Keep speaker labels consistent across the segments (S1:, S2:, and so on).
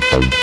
S1: Bye.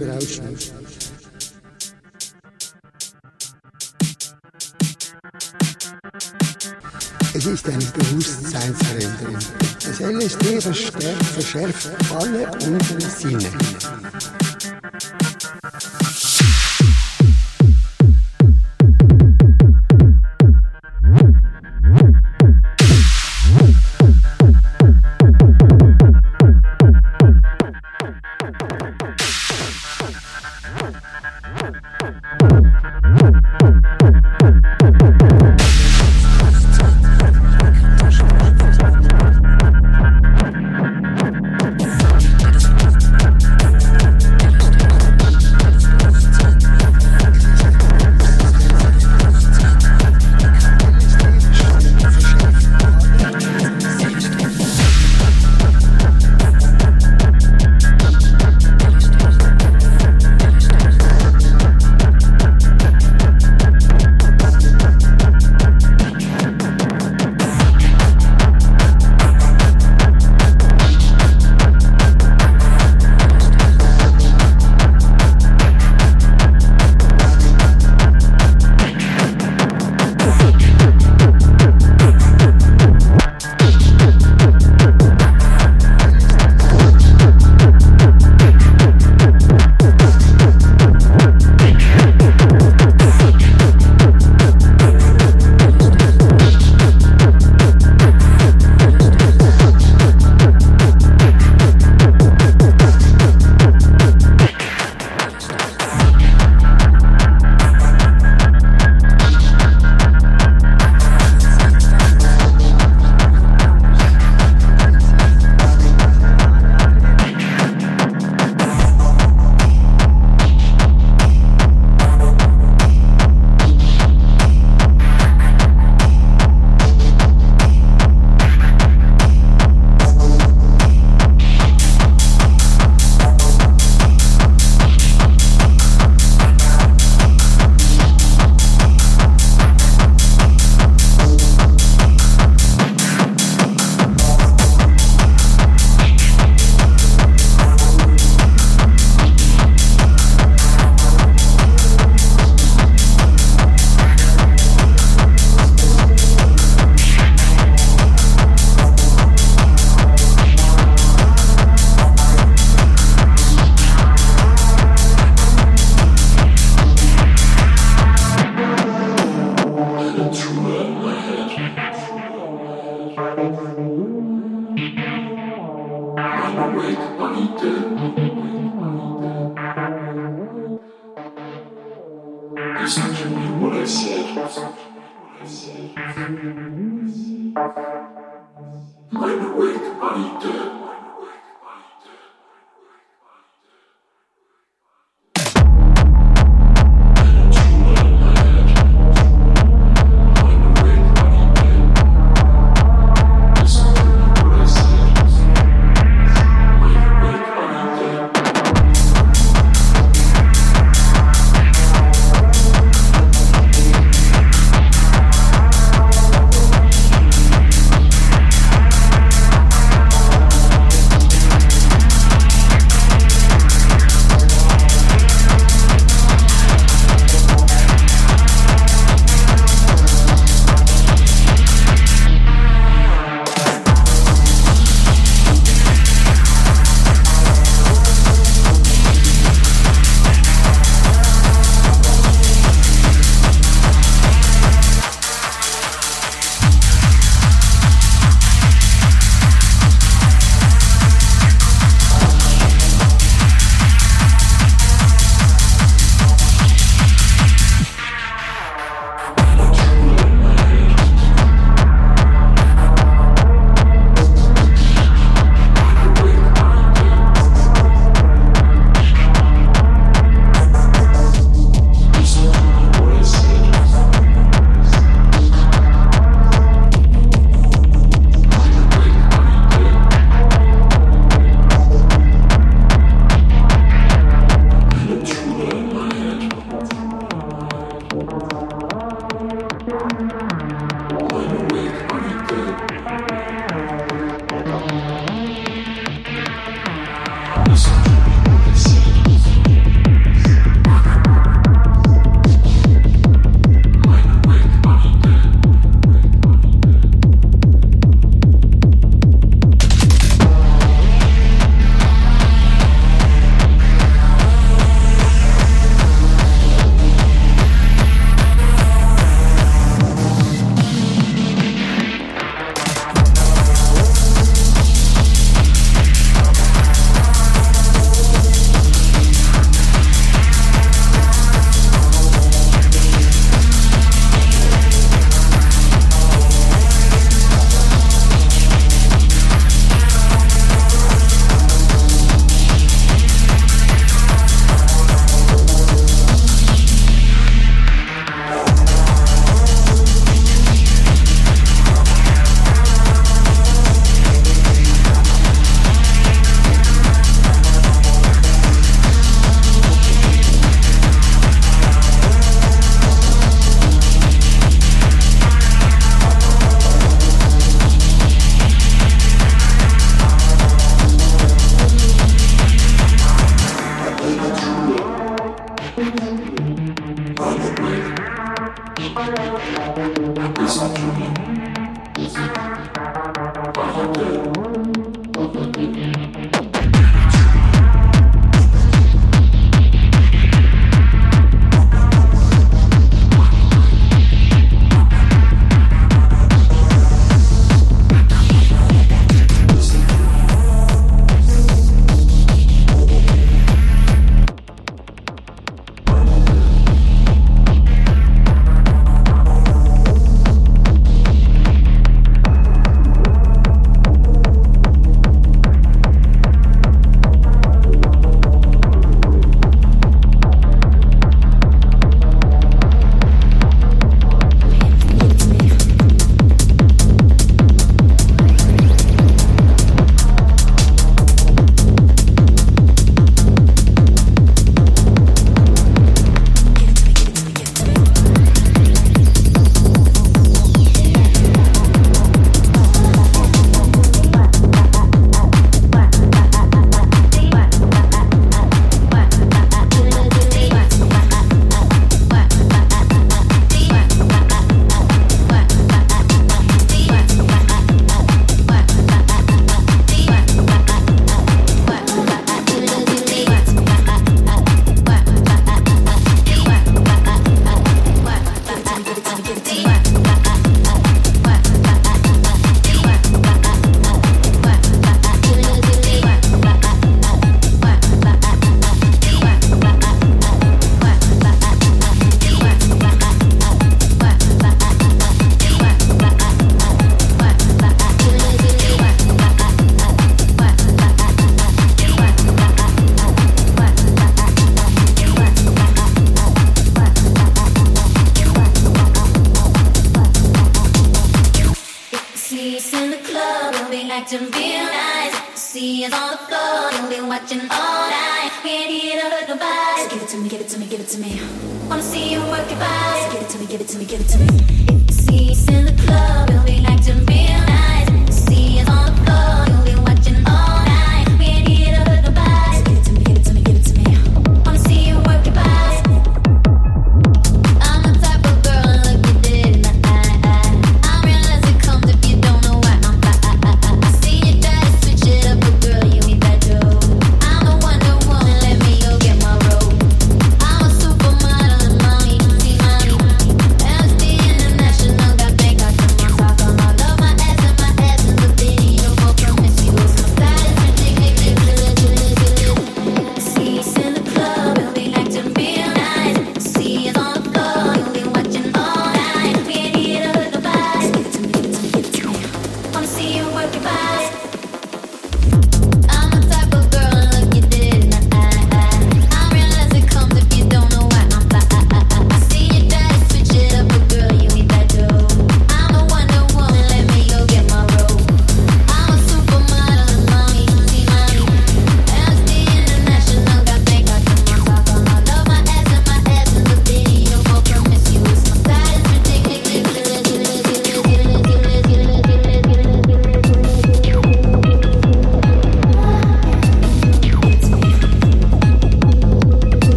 S1: Berauschung. Es ist eine Bewusstseinsveränderung. Das LSD verschärft alle unsere Sinne.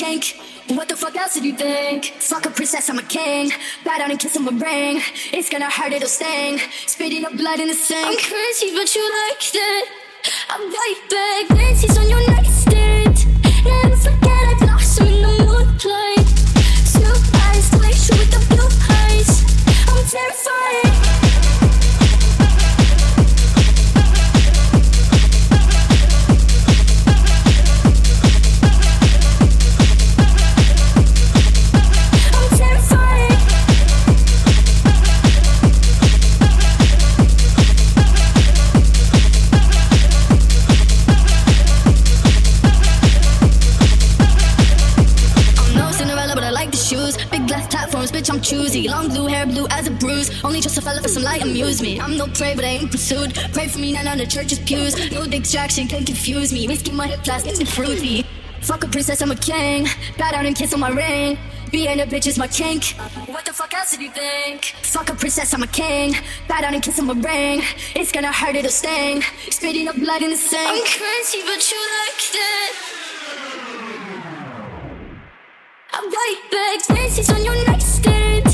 S2: Kink. What the fuck else did you think? Fuck a princess, I'm a king. Bow down and kiss on my ring. It's gonna hurt, it'll sting. Spitting up blood in the sink. I'm crazy, but you liked it. I'm right back. Nancy's on your nightstand. Never forget I blossom in the moonlight. Two eyes, glacier with the blue eyes. I'm terrified. Long blue hair, blue as a bruise. Only just a fella for some light amusement. I'm no prey, but I ain't pursued. Pray for me, not on the church's pews. No distraction can confuse me. Whiskey, my hip, plastic, and fruity. Fuck a princess, I'm a king. Bow down and kiss on my ring. Being a bitch is my kink. What the fuck else did you think? Fuck a princess, I'm a king. Bow down and kiss on my ring. It's gonna hurt, it'll sting. Spitting up blood in the sink. I'm crazy, but you liked it. I'm right back, Nancy's on your nightstand.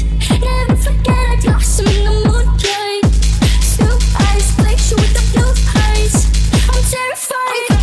S2: I'm terrified.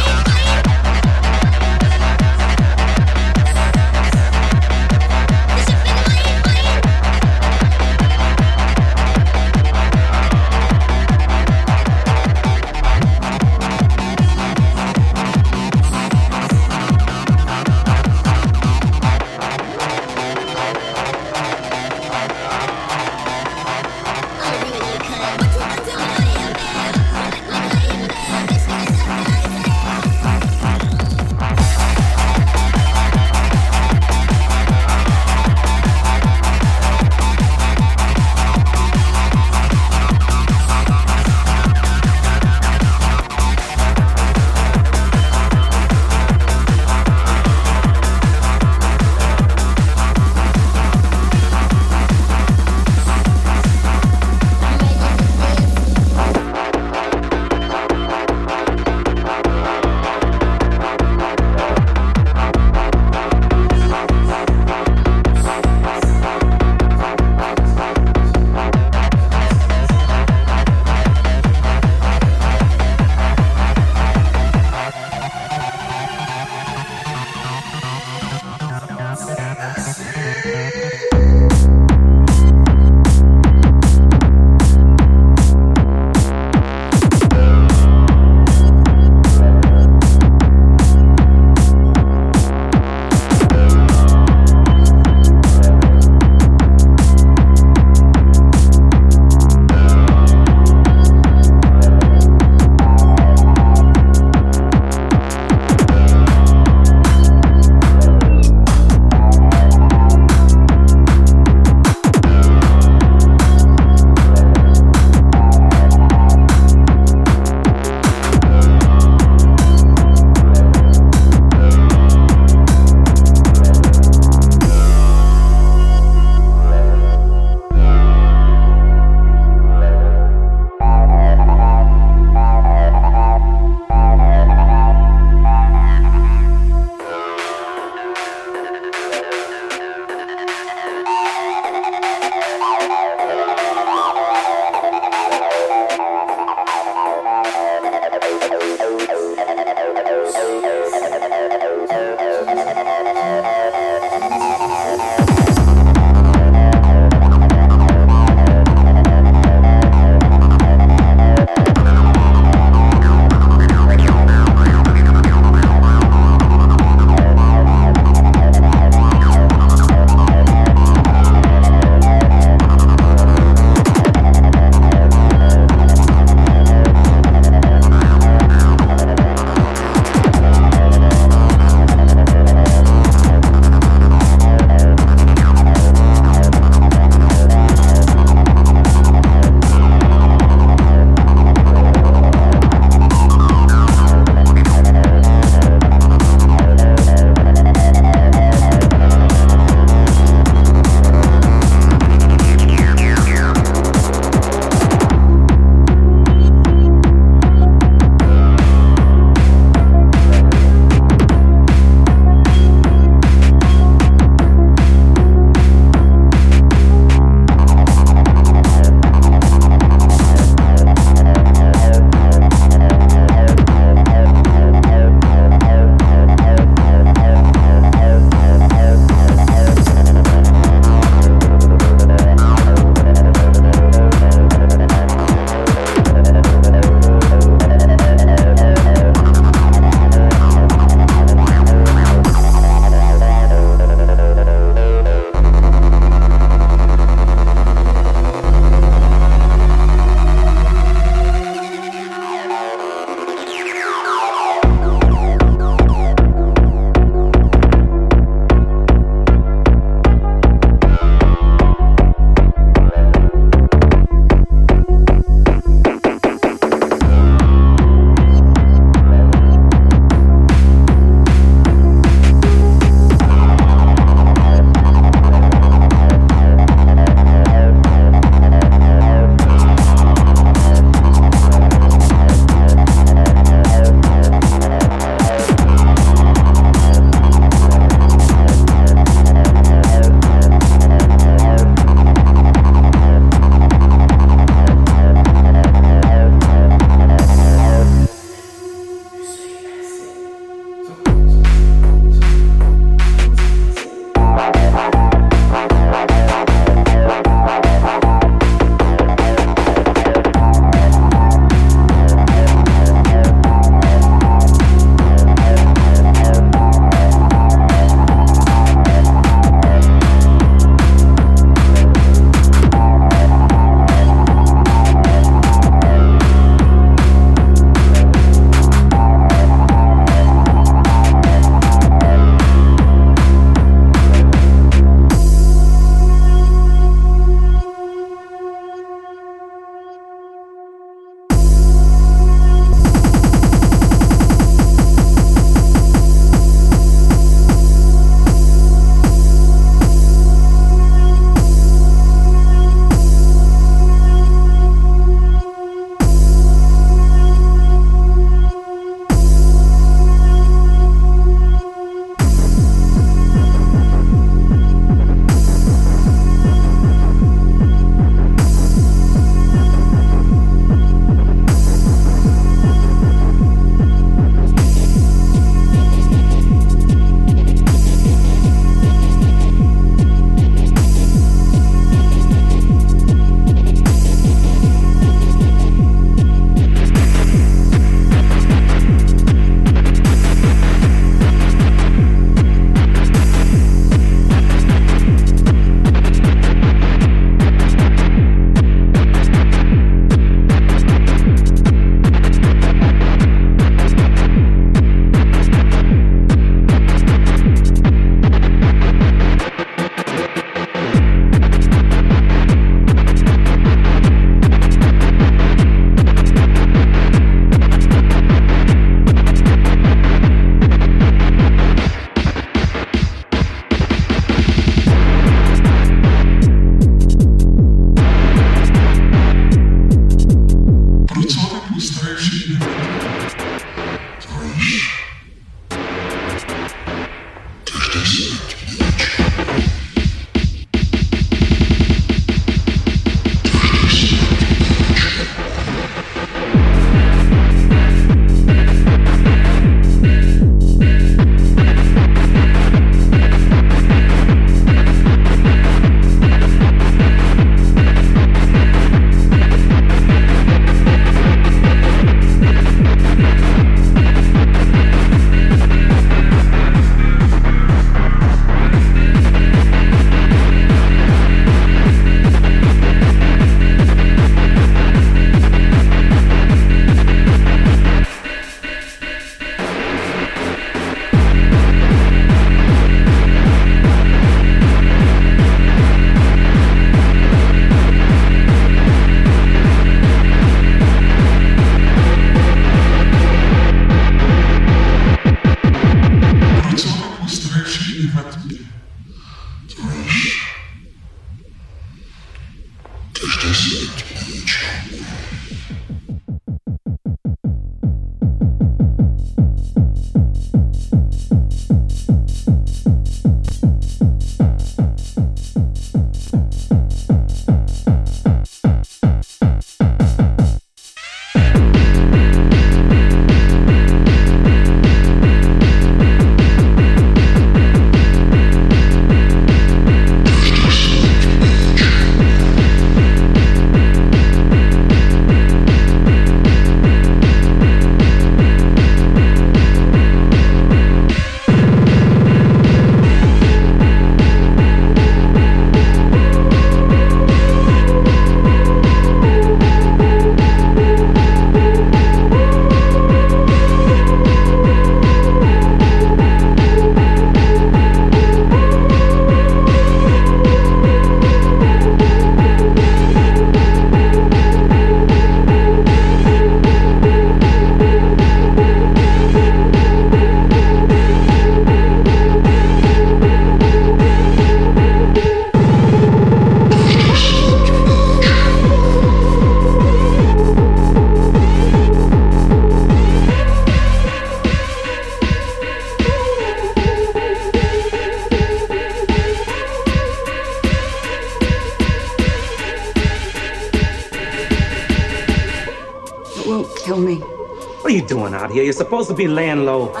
S3: supposed to be laying low.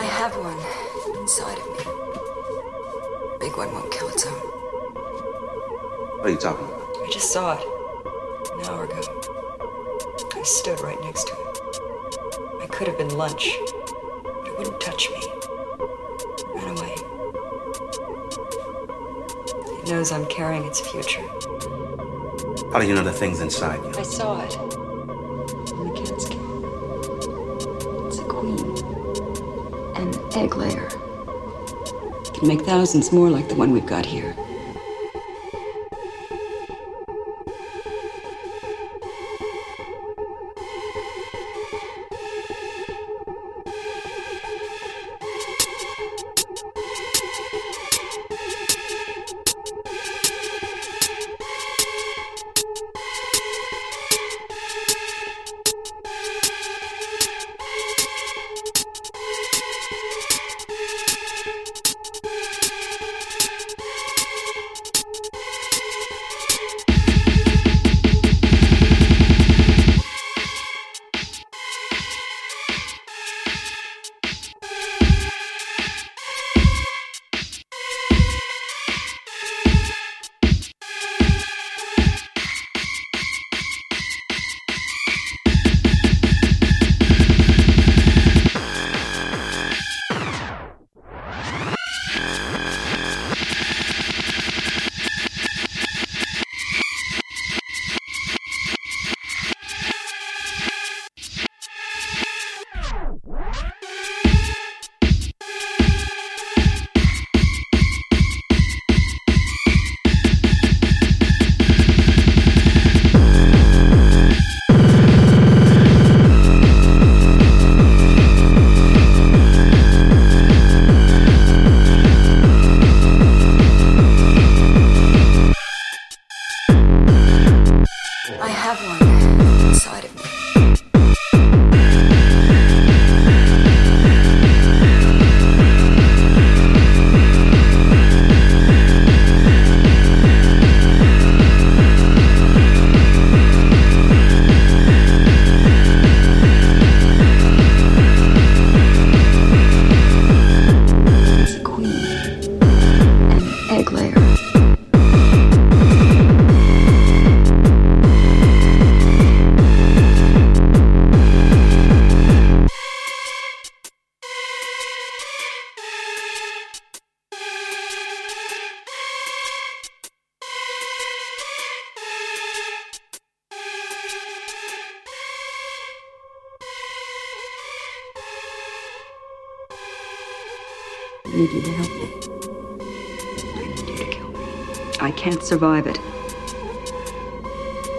S4: make thousands more like the one we've got here.
S3: Survive it.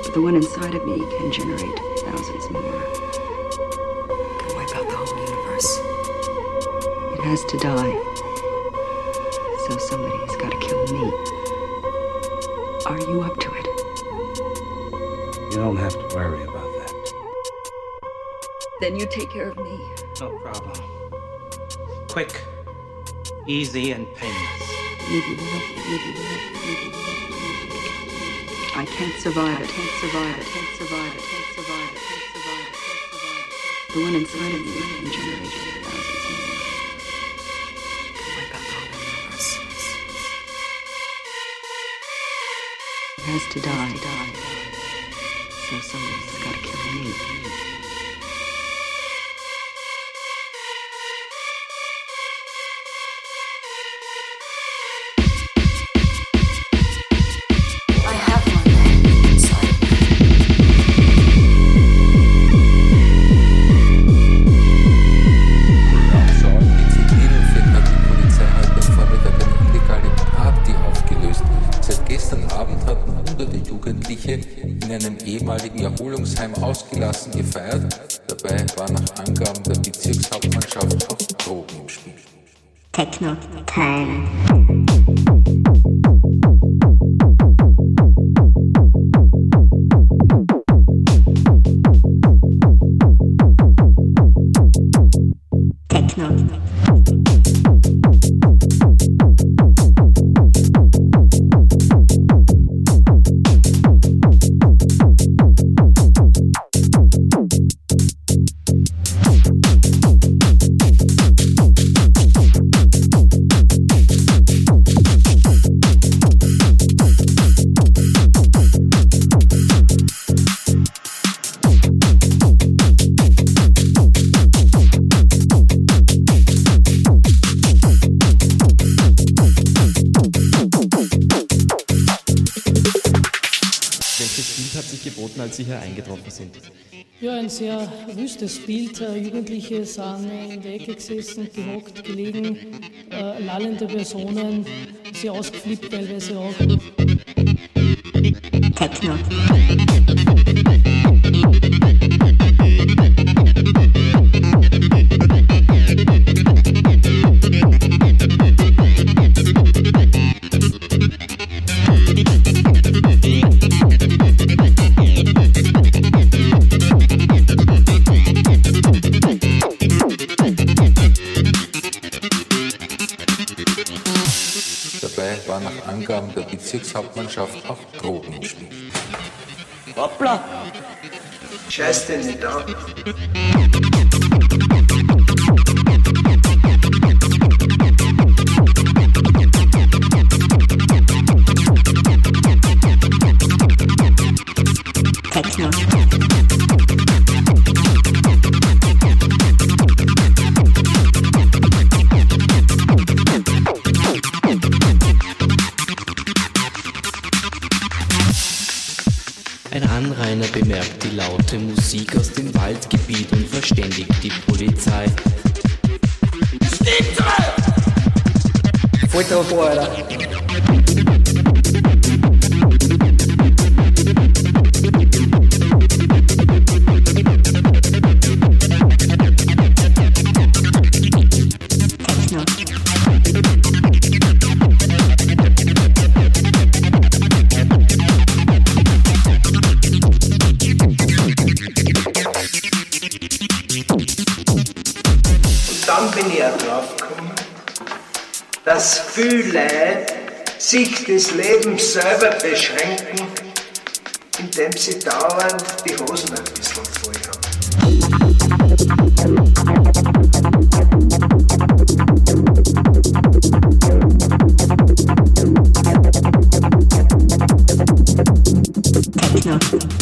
S3: But the one inside of me can generate thousands more. It can wipe out the whole universe. It has to die. So somebody's got to kill me. Are you up to it?
S5: You don't have to worry about that.
S3: Then you take care of me.
S5: No problem. Quick, easy, and painless.
S3: I can't survive it. Can't survive it. Can't survive it. Can't survive it. Can't survive it. Can't survive it. The one inside of me can generate thousands more. Can wipe out the whole universe. It has to die.
S6: Die. So somebody's ehemaligen Erholungsheim ausgelassen gefeiert. Dabei war nach Angaben der Bezirkshauptmannschaft auch Drogen im Spiel.
S7: Techno Time.
S8: Wüstes Bild. Äh, Jugendliche sind in der Ecke gesessen, gehockt, gelegen, äh, lallende Personen, sehr ausgeflippt teilweise auch.
S7: Techno.
S6: Bezirkshauptmannschaft auch Drogen im Spiel.
S9: Hoppla! Scheiß den nicht an.
S10: Laute Musik aus dem Waldgebiet und verständigt die Polizei.
S9: Voll drauf, viele sich das Leben selber beschränken, indem sie dauernd die Hosen ein bisschen voll haben.
S7: Techno.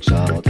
S7: Den